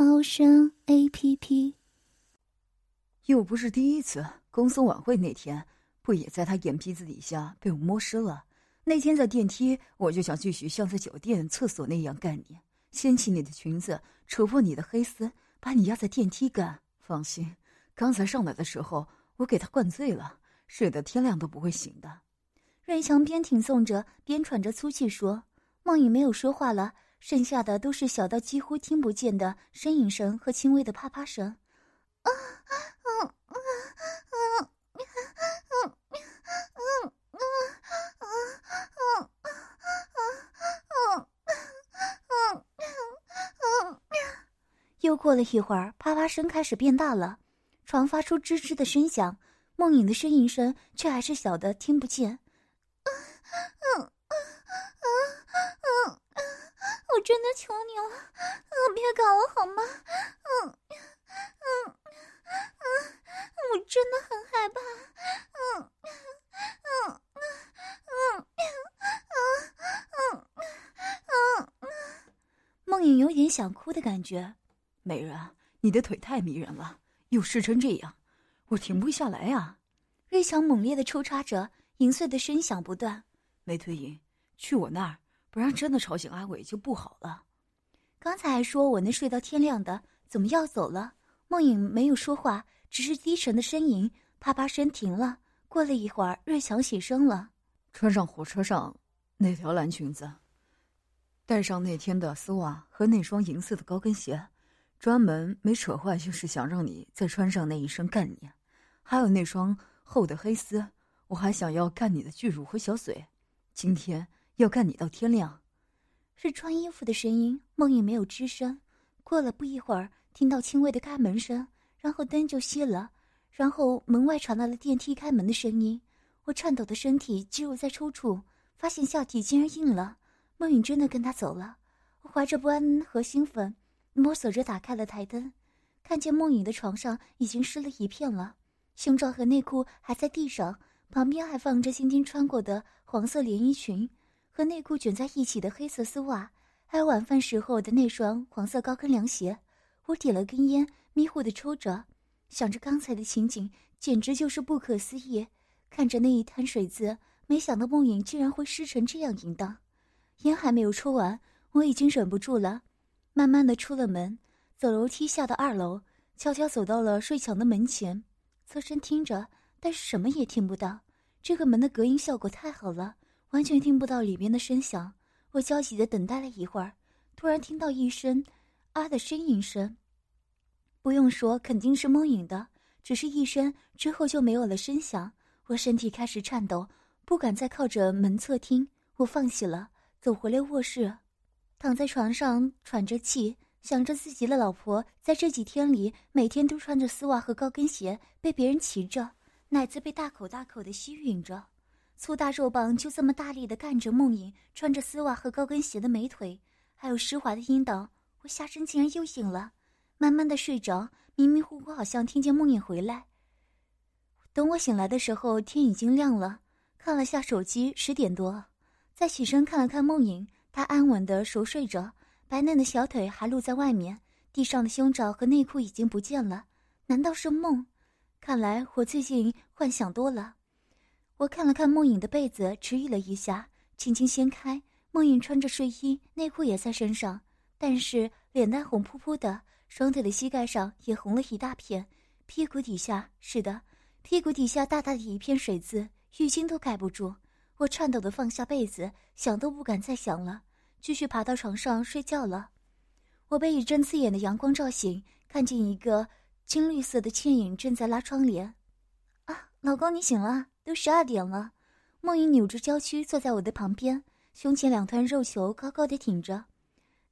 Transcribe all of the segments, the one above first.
猫声 A P P。又不是第一次，公司晚会那天不也在他眼皮子底下被我摸湿了？那天在电梯，我就想继续像在酒店厕所那样干你，掀起你的裙子，扯破你的黑丝，把你压在电梯干。放心，刚才上来的时候我给他灌醉了，睡得天亮都不会醒的。瑞强边挺诵着边喘着粗气说。梦影没有说话了，剩下的都是小到几乎听不见的呻吟声和轻微的啪啪声。啊啊啊啊啊啊又过了一会儿，啪啪声开始变大了，床发出吱吱的声响，梦影的呻吟声却还是小的听不见。我真的求你了，嗯，别搞我好吗？嗯，嗯，嗯，我真的很害怕。嗯，嗯，嗯，嗯，嗯，嗯，梦影有点想哭的感觉。美人，你的腿太迷人了，又湿成这样，我停不下来呀。瑞强猛烈的抽插着，银碎的声响不断。梅推银，去我那儿。不然真的吵醒阿伟就不好了。刚才还说我能睡到天亮的，怎么要走了？梦影没有说话，只是低沉的呻吟。啪啪声停了。过了一会儿，瑞强起身了，穿上火车上那条蓝裙子，带上那天的丝袜和那双银色的高跟鞋，专门没扯坏，就是想让你再穿上那一身干你。还有那双厚的黑丝，我还想要干你的巨乳和小嘴。今天。要干你到天亮，是穿衣服的声音。梦影没有吱声。过了不一会儿，听到轻微的开门声，然后灯就熄了，然后门外传来了电梯开门的声音。我颤抖的身体肌肉在抽搐，发现下体竟然硬了。梦影真的跟他走了。我怀着不安和兴奋，摸索着打开了台灯，看见梦影的床上已经湿了一片了，胸罩和内裤还在地上，旁边还放着今天穿过的黄色连衣裙。和内裤卷在一起的黑色丝袜，还有晚饭时候的那双黄色高跟凉鞋。我点了根烟，迷糊的抽着，想着刚才的情景，简直就是不可思议。看着那一滩水渍，没想到梦影竟然会湿成这样淫荡。烟还没有抽完，我已经忍不住了，慢慢的出了门，走楼梯下到二楼，悄悄走到了睡墙的门前，侧身听着，但是什么也听不到。这个门的隔音效果太好了。完全听不到里面的声响，我焦急的等待了一会儿，突然听到一声“啊”的呻吟声。不用说，肯定是梦影的，只是一声之后就没有了声响。我身体开始颤抖，不敢再靠着门侧听，我放弃了，走回了卧室，躺在床上喘着气，想着自己的老婆在这几天里每天都穿着丝袜和高跟鞋，被别人骑着，奶子被大口大口的吸吮着。粗大肉棒就这么大力的干着梦影穿着丝袜和高跟鞋的美腿，还有湿滑的阴道，我下身竟然又醒了，慢慢的睡着，迷迷糊糊好像听见梦影回来。等我醒来的时候，天已经亮了，看了下手机，十点多，再起身看了看梦影，她安稳的熟睡着，白嫩的小腿还露在外面，地上的胸罩和内裤已经不见了，难道是梦？看来我最近幻想多了。我看了看梦影的被子，迟疑了一下，轻轻掀开。梦影穿着睡衣，内裤也在身上，但是脸蛋红扑扑的，双腿的膝盖上也红了一大片，屁股底下是的，屁股底下大大的一片水渍，浴巾都盖不住。我颤抖的放下被子，想都不敢再想了，继续爬到床上睡觉了。我被一阵刺眼的阳光照醒，看见一个青绿色的倩影正在拉窗帘。啊，老公，你醒了。都十二点了，梦影扭着娇躯坐在我的旁边，胸前两团肉球高高的挺着。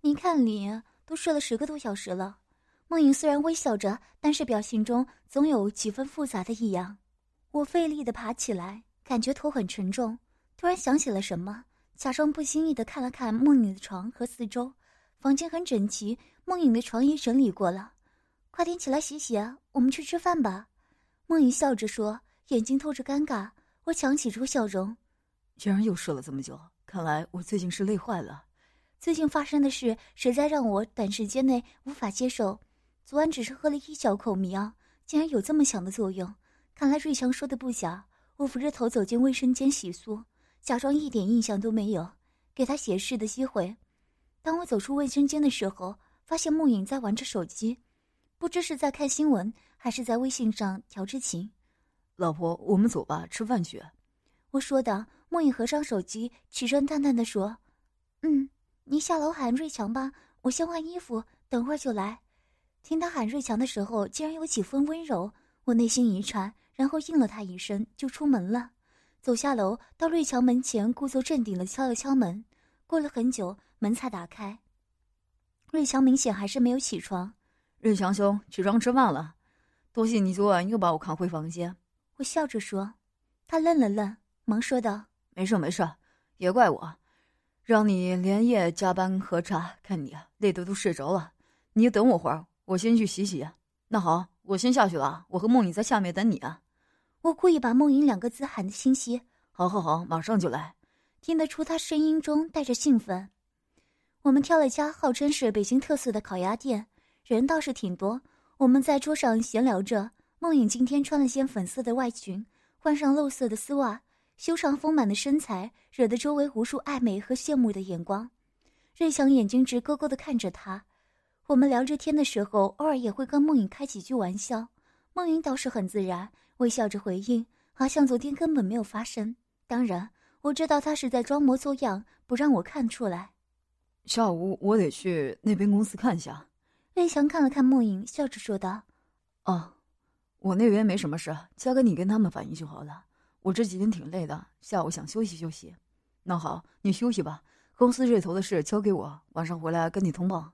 你看你都睡了十个多小时了。梦影虽然微笑着，但是表情中总有几分复杂的异样。我费力的爬起来，感觉头很沉重。突然想起了什么，假装不经意的看了看梦影的床和四周，房间很整齐，梦影的床也整理过了。快点起来洗洗，我们去吃饭吧。梦影笑着说，眼睛透着尴尬。我强挤出笑容。竟然又睡了这么久，看来我最近是累坏了。最近发生的事实在让我短时间内无法接受。昨晚只是喝了一小口迷药，竟然有这么强的作用。看来瑞强说的不假。我扶着头走进卫生间洗漱，假装一点印象都没有，给他解释的机会。当我走出卫生间的时候，发现梦影在玩着手机，不知是在看新闻还是在微信上调着情。老婆，我们走吧，吃饭去。我说的。梦影合上手机，起身淡淡的说：“嗯，你下楼喊瑞强吧，我先换衣服，等会儿就来。”听他喊瑞强的时候，竟然有几分温柔，我内心一颤，然后应了他一声，就出门了。走下楼，到瑞强门前，故作镇定的敲了敲门。过了很久，门才打开。瑞强明显还是没有起床。瑞强兄，起床吃饭了。多谢你昨晚又把我扛回房间。我笑着说。他愣了愣，忙说道。没事没事，别怪我，让你连夜加班喝茶，看你累得都睡着了。你等我会儿，我先去洗洗。那好，我先下去了，我和梦影在下面等你啊。我故意把“梦影”两个字喊得清晰。好，好，好，马上就来。听得出他声音中带着兴奋。我们挑了家号称是北京特色的烤鸭店，人倒是挺多。我们在桌上闲聊着。梦影今天穿了件粉色的外裙，换上露色的丝袜。修长丰满的身材惹得周围无数爱美和羡慕的眼光，瑞强眼睛直勾勾地看着她。我们聊着天的时候，偶尔也会跟梦影开几句玩笑，梦影倒是很自然，微笑着回应，好像昨天根本没有发生。当然，我知道她是在装模作样，不让我看出来。下午我得去那边公司看一下。瑞强看了看梦影，笑着说道：“哦，我那边没什么事，交给你跟他们反映就好了。”我这几天挺累的，下午想休息休息。那好，你休息吧。公司这头的事交给我，晚上回来跟你通报。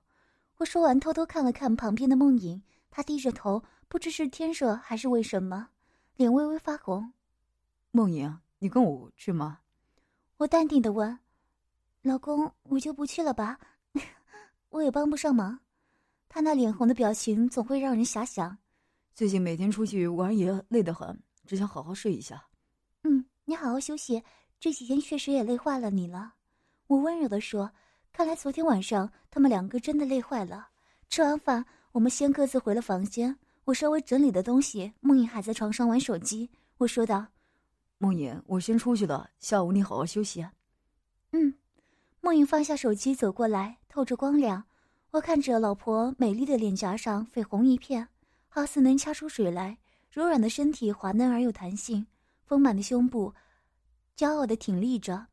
我说完，偷偷看了看旁边的梦影，她低着头，不知是天热还是为什么，脸微微发红。梦影，你跟我去吗？我淡定的问。老公，我就不去了吧，我也帮不上忙。他那脸红的表情总会让人遐想。最近每天出去玩也累得很，只想好好睡一下。嗯，你好好休息。这几天确实也累坏了你了。我温柔的说。看来昨天晚上他们两个真的累坏了。吃完饭，我们先各自回了房间。我稍微整理的东西，梦影还在床上玩手机。我说道：“梦影，我先出去了，下午你好好休息。”嗯。梦影放下手机，走过来，透着光亮。我看着老婆美丽的脸颊上绯红一片，好似能掐出水来。柔软的身体滑嫩而有弹性。丰满的胸部，骄傲地挺立着，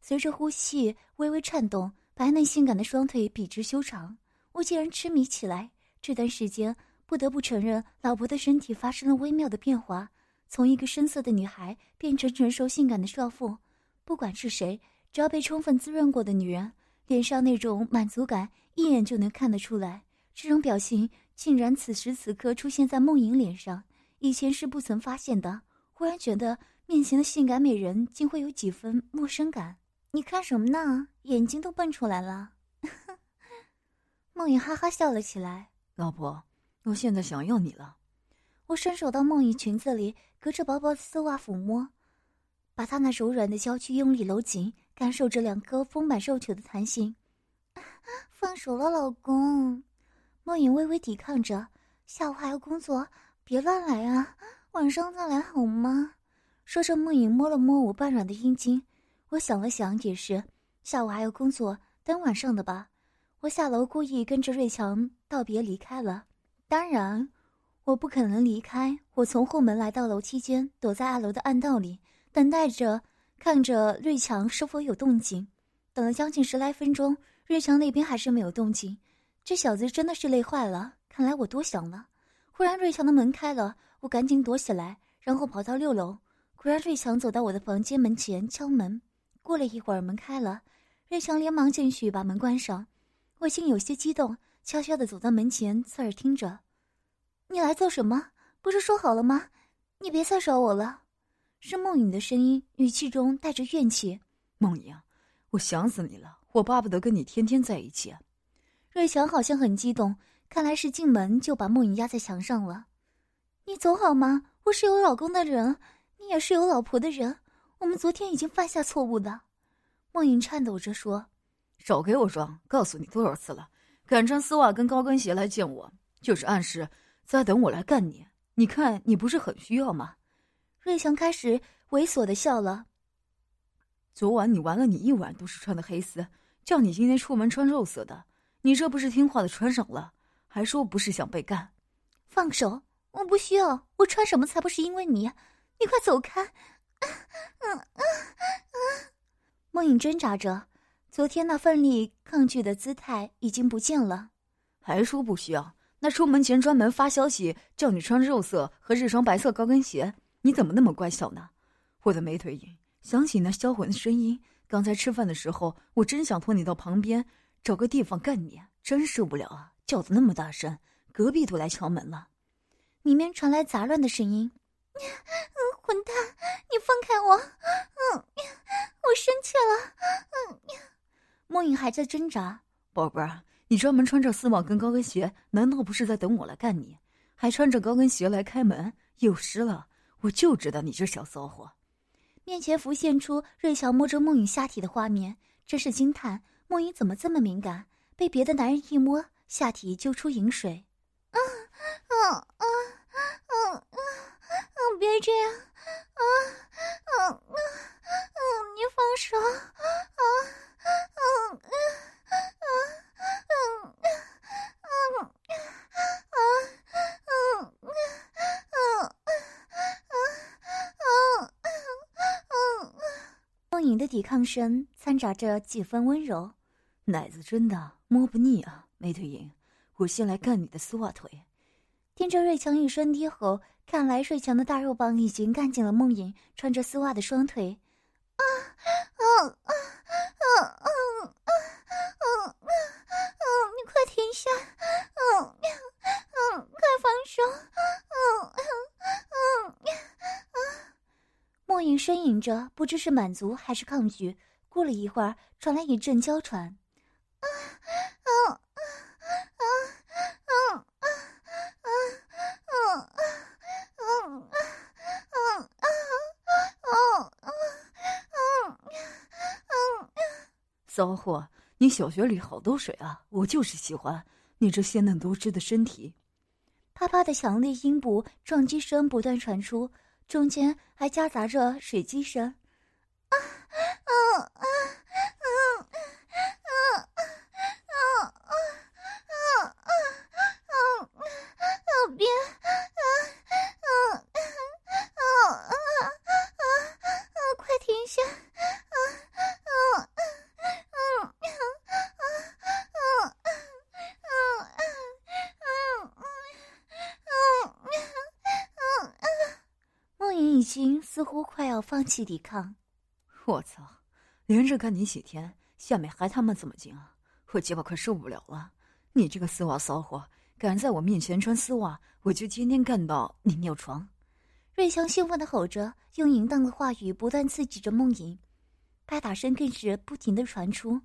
随着呼吸微微颤动。白嫩性感的双腿笔直修长，我竟然痴迷起来。这段时间，不得不承认，老婆的身体发生了微妙的变化，从一个深色的女孩变成成熟性感的少妇。不管是谁，只要被充分滋润过的女人，脸上那种满足感一眼就能看得出来。这种表情竟然此时此刻出现在梦莹脸上，以前是不曾发现的。忽然觉得面前的性感美人竟会有几分陌生感。你看什么呢？眼睛都蹦出来了。梦影哈哈笑了起来。老婆，我现在想要你了。我伸手到梦影裙子里，隔着薄薄的丝袜抚摸，把她那柔软的娇躯用力搂紧，感受着两颗丰满肉球的弹性。放手了，老公。梦影微微抵抗着。下午还要工作，别乱来啊。晚上再来好吗？说着，梦影摸了摸我半软的阴茎。我想了想，也是，下午还有工作，等晚上的吧。我下楼，故意跟着瑞强道别离开了。当然，我不可能离开。我从后门来到楼梯间，躲在二楼的暗道里，等待着，看着瑞强是否有动静。等了将近十来分钟，瑞强那边还是没有动静。这小子真的是累坏了，看来我多想了。忽然，瑞强的门开了。我赶紧躲起来，然后跑到六楼。果然，瑞强走到我的房间门前敲门。过了一会儿，门开了，瑞强连忙进去把门关上。我竟有些激动，悄悄的走到门前，侧耳听着：“你来做什么？不是说好了吗？你别再找我了。”是梦影的声音，语气中带着怨气。梦影，我想死你了，我巴不得跟你天天在一起。瑞强好像很激动，看来是进门就把梦影压在墙上了。你走好吗？我是有老公的人，你也是有老婆的人，我们昨天已经犯下错误的。梦影颤抖着说：“少给我装！告诉你多少次了，敢穿丝袜跟高跟鞋来见我，就是暗示在等我来干你。你看你不是很需要吗？”瑞强开始猥琐的笑了。昨晚你玩了，你一晚都是穿的黑丝，叫你今天出门穿肉色的，你这不是听话的穿上了，还说不是想被干？放手！我不需要，我穿什么才不是因为你？你快走开！嗯嗯嗯。梦影挣扎着，昨天那奋力抗拒的姿态已经不见了。还说不需要？那出门前专门发消息叫你穿肉色和这双白色高跟鞋。你怎么那么乖巧呢，我的美腿影？想起那销魂的声音，刚才吃饭的时候，我真想拖你到旁边，找个地方干你，真受不了啊！叫的那么大声，隔壁都来敲门了。里面传来杂乱的声音。嗯，混蛋，你放开我！嗯，我生气了。嗯，梦影还在挣扎。宝贝儿，你专门穿着丝袜跟高跟鞋，难道不是在等我来干你？还穿着高跟鞋来开门，有失了。我就知道你这小骚货！面前浮现出瑞乔摸着梦影下体的画面，真是惊叹：梦影怎么这么敏感？被别的男人一摸，下体就出饮水。嗯嗯嗯嗯嗯嗯，别这样！啊嗯嗯嗯，你放手！啊嗯嗯嗯。的抵抗声掺杂着几分温柔，奶子真的摸不腻啊，美腿影，我先来干你的丝袜腿。听着瑞强一声低吼，看来瑞强的大肉棒已经干紧了梦影穿着丝袜的双腿。啊啊啊啊啊啊啊啊！你快停下！嗯嗯，快放手！嗯嗯嗯。梦影呻吟着，不知是满足还是抗拒。过了一会儿，传来一阵娇喘。骚货，你小学里好多水啊！我就是喜欢你这鲜嫩多汁的身体。啪啪的强烈阴部撞击声不断传出。中间还夹杂着水击声，似乎快要放弃抵抗。我操！连着干你几天，下面还他妈这么紧啊！我鸡巴快受不了了！你这个丝袜骚货，敢在我面前穿丝袜，我就天天干到你尿床！瑞香兴奋的吼着，用淫荡的话语不断刺激着梦影，拍打声更是不停的传出。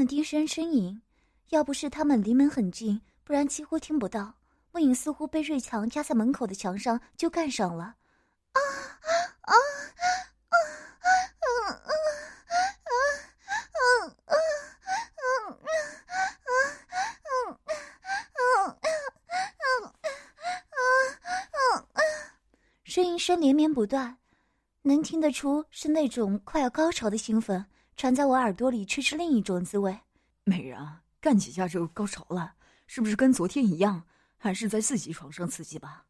的低声呻吟，要不是他们离门很近，不然几乎听不到。梦影似乎被瑞强压在门口的墙上就干上了，啊啊啊啊啊呻吟！声连绵不断，能听得出是那种快要高潮的兴奋，传在我耳朵里却是另一种滋味。美人，干几下就高潮了，是不是跟昨天一样？还是在自己床上刺激吧？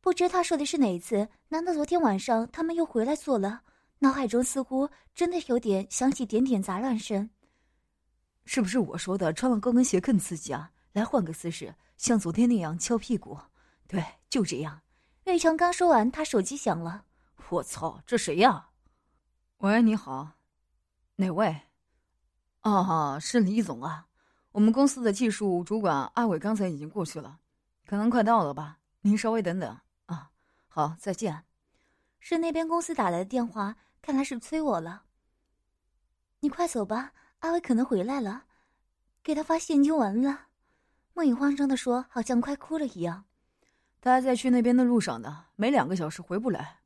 不知他说的是哪一次？难道昨天晚上他们又回来做了？脑海中似乎真的有点响起点点杂乱声。是不是我说的穿了高跟鞋更刺激啊？来换个姿势，像昨天那样翘屁股。对，就这样。瑞强刚说完，他手机响了。我操，这谁呀？喂，你好，哪位？哦，是李总啊。我们公司的技术主管阿伟刚才已经过去了，可能快到了吧。您稍微等等啊。好，再见。是那边公司打来的电话，看来是催我了。你快走吧，阿伟可能回来了，给他发现金完了。梦影慌张的说，好像快哭了一样。他还在去那边的路上呢，没两个小时回不来。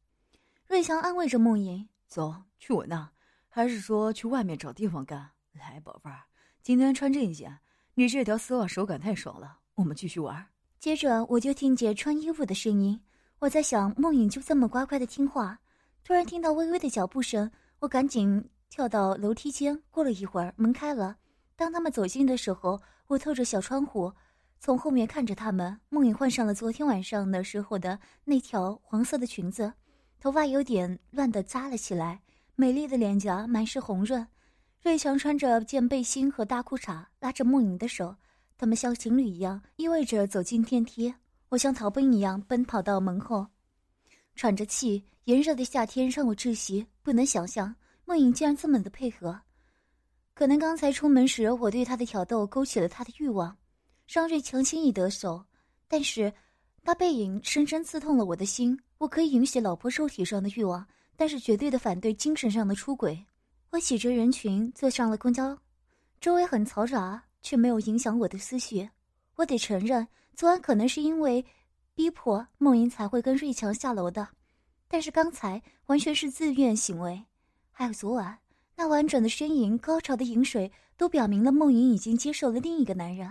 瑞祥安慰着梦影：“走去我那，还是说去外面找地方干？来，宝贝儿，今天穿这一件，你这条丝袜手感太爽了。我们继续玩。”接着我就听见穿衣服的声音。我在想，梦影就这么乖乖的听话。突然听到微微的脚步声，我赶紧跳到楼梯间。过了一会儿，门开了。当他们走近的时候，我透着小窗户，从后面看着他们。梦影换上了昨天晚上的时候的那条黄色的裙子。头发有点乱的扎了起来，美丽的脸颊满是红润。瑞强穿着件背心和大裤衩，拉着梦莹的手，他们像情侣一样依偎着走进电梯。我像逃兵一样奔跑到门后，喘着气。炎热的夏天让我窒息，不能想象梦莹竟然这么的配合。可能刚才出门时我对他的挑逗勾起了他的欲望，让瑞强轻易得手，但是。那背影深深刺痛了我的心。我可以允许老婆肉体上的欲望，但是绝对的反对精神上的出轨。我挤着人群坐上了公交，周围很嘈杂，却没有影响我的思绪。我得承认，昨晚可能是因为逼迫梦莹才会跟瑞强下楼的，但是刚才完全是自愿行为。还有昨晚那婉转的呻吟、高潮的饮水，都表明了梦莹已经接受了另一个男人。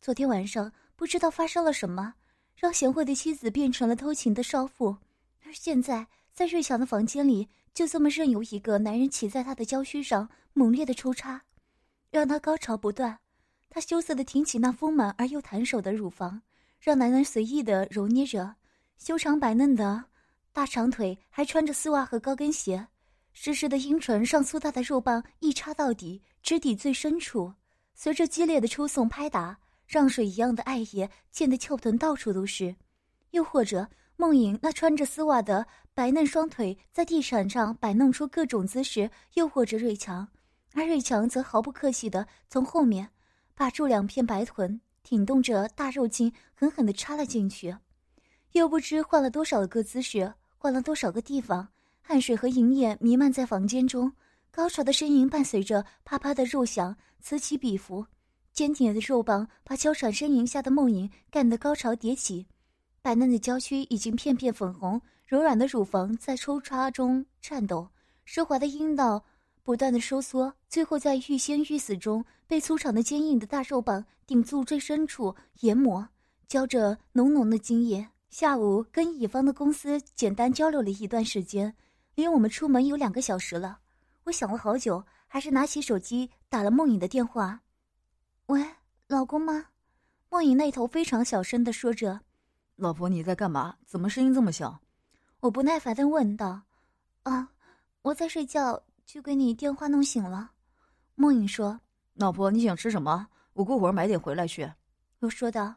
昨天晚上不知道发生了什么。让贤惠的妻子变成了偷情的少妇，而现在在瑞祥的房间里，就这么任由一个男人骑在他的娇躯上猛烈的抽插，让他高潮不断。他羞涩的挺起那丰满而又弹手的乳房，让男人随意的揉捏着修长白嫩的大长腿，还穿着丝袜和高跟鞋，湿湿的阴唇上粗大的肉棒一插到底，直抵最深处，随着激烈的抽送拍打。让水一样的爱液溅得翘臀到处都是，又或者梦影那穿着丝袜的白嫩双腿在地毯上摆弄出各种姿势，诱惑着瑞强，而瑞强则毫不客气地从后面把住两片白臀，挺动着大肉茎狠狠地插了进去，又不知换了多少个姿势，换了多少个地方，汗水和银液弥漫在房间中，高潮的呻吟伴随着啪啪的肉响此起彼伏。坚挺的肉棒把娇喘呻吟下的梦影干得高潮迭起，白嫩的娇躯已经片片粉红，柔软的乳房在抽插中颤抖，奢华的阴道不断的收缩，最后在欲仙欲死中被粗长的坚硬的大肉棒顶住最深处研磨，浇着浓浓的精液。下午跟乙方的公司简单交流了一段时间，离我们出门有两个小时了。我想了好久，还是拿起手机打了梦影的电话。喂，老公吗？梦影那头非常小声的说着：“老婆，你在干嘛？怎么声音这么小？”我不耐烦的问道：“啊，我在睡觉，就给你电话弄醒了。”梦影说：“老婆，你想吃什么？我过会儿买点回来去。”我说道：“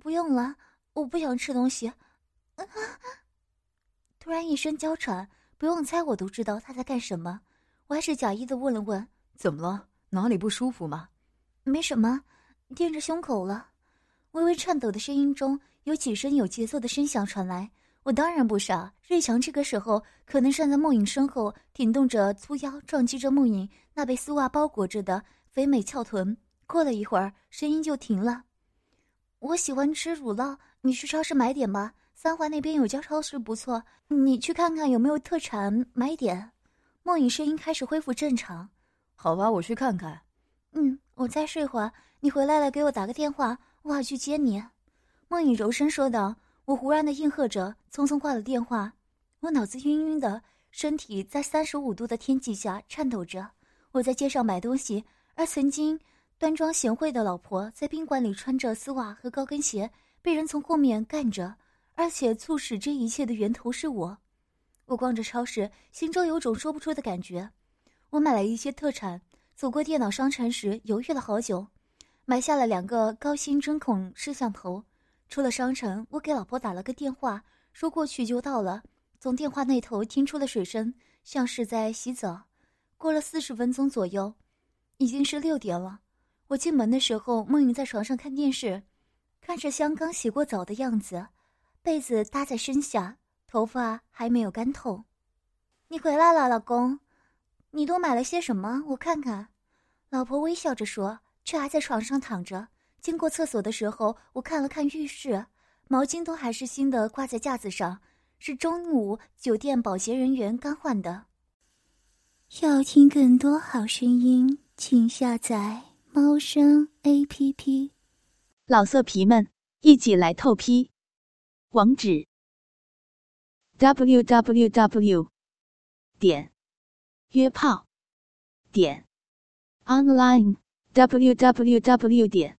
不用了，我不想吃东西。”突然一声娇喘，不用猜我都知道他在干什么。我还是假意的问了问：“怎么了？哪里不舒服吗？”没什么，垫着胸口了。微微颤抖的声音中有几声有节奏的声响传来。我当然不傻，瑞强这个时候可能站在梦影身后，挺动着粗腰，撞击着梦影那被丝袜包裹着的肥美翘臀。过了一会儿，声音就停了。我喜欢吃乳酪，你去超市买点吧。三环那边有家超市不错，你去看看有没有特产，买点。梦影声音开始恢复正常。好吧，我去看看。嗯。我再睡会儿，你回来了给我打个电话，我好去接你。”梦影柔声说道。我忽然的应和着，匆匆挂了电话。我脑子晕晕的，身体在三十五度的天气下颤抖着。我在街上买东西，而曾经端庄贤惠的老婆在宾馆里穿着丝袜和高跟鞋，被人从后面干着。而且促使这一切的源头是我。我逛着超市，心中有种说不出的感觉。我买了一些特产，走过电脑商城时犹豫了好久，买下了两个高清针孔摄像头。出了商城，我给老婆打了个电话，说过去就到了。从电话那头听出了水声，像是在洗澡。过了四十分钟左右，已经是六点了。我进门的时候，梦莹在床上看电视，看着像刚洗过澡的样子，被子搭在身下，头发还没有干透。你回来了，老公，你都买了些什么？我看看。老婆微笑着说，却还在床上躺着。经过厕所的时候，我看了看浴室，毛巾都还是新的，挂在架子上。是中午酒店保洁人员刚换的。要听更多好声音，请下载猫声 A P P。老色皮们，一起来透批！网址：w w w 点约炮点 online w w w 点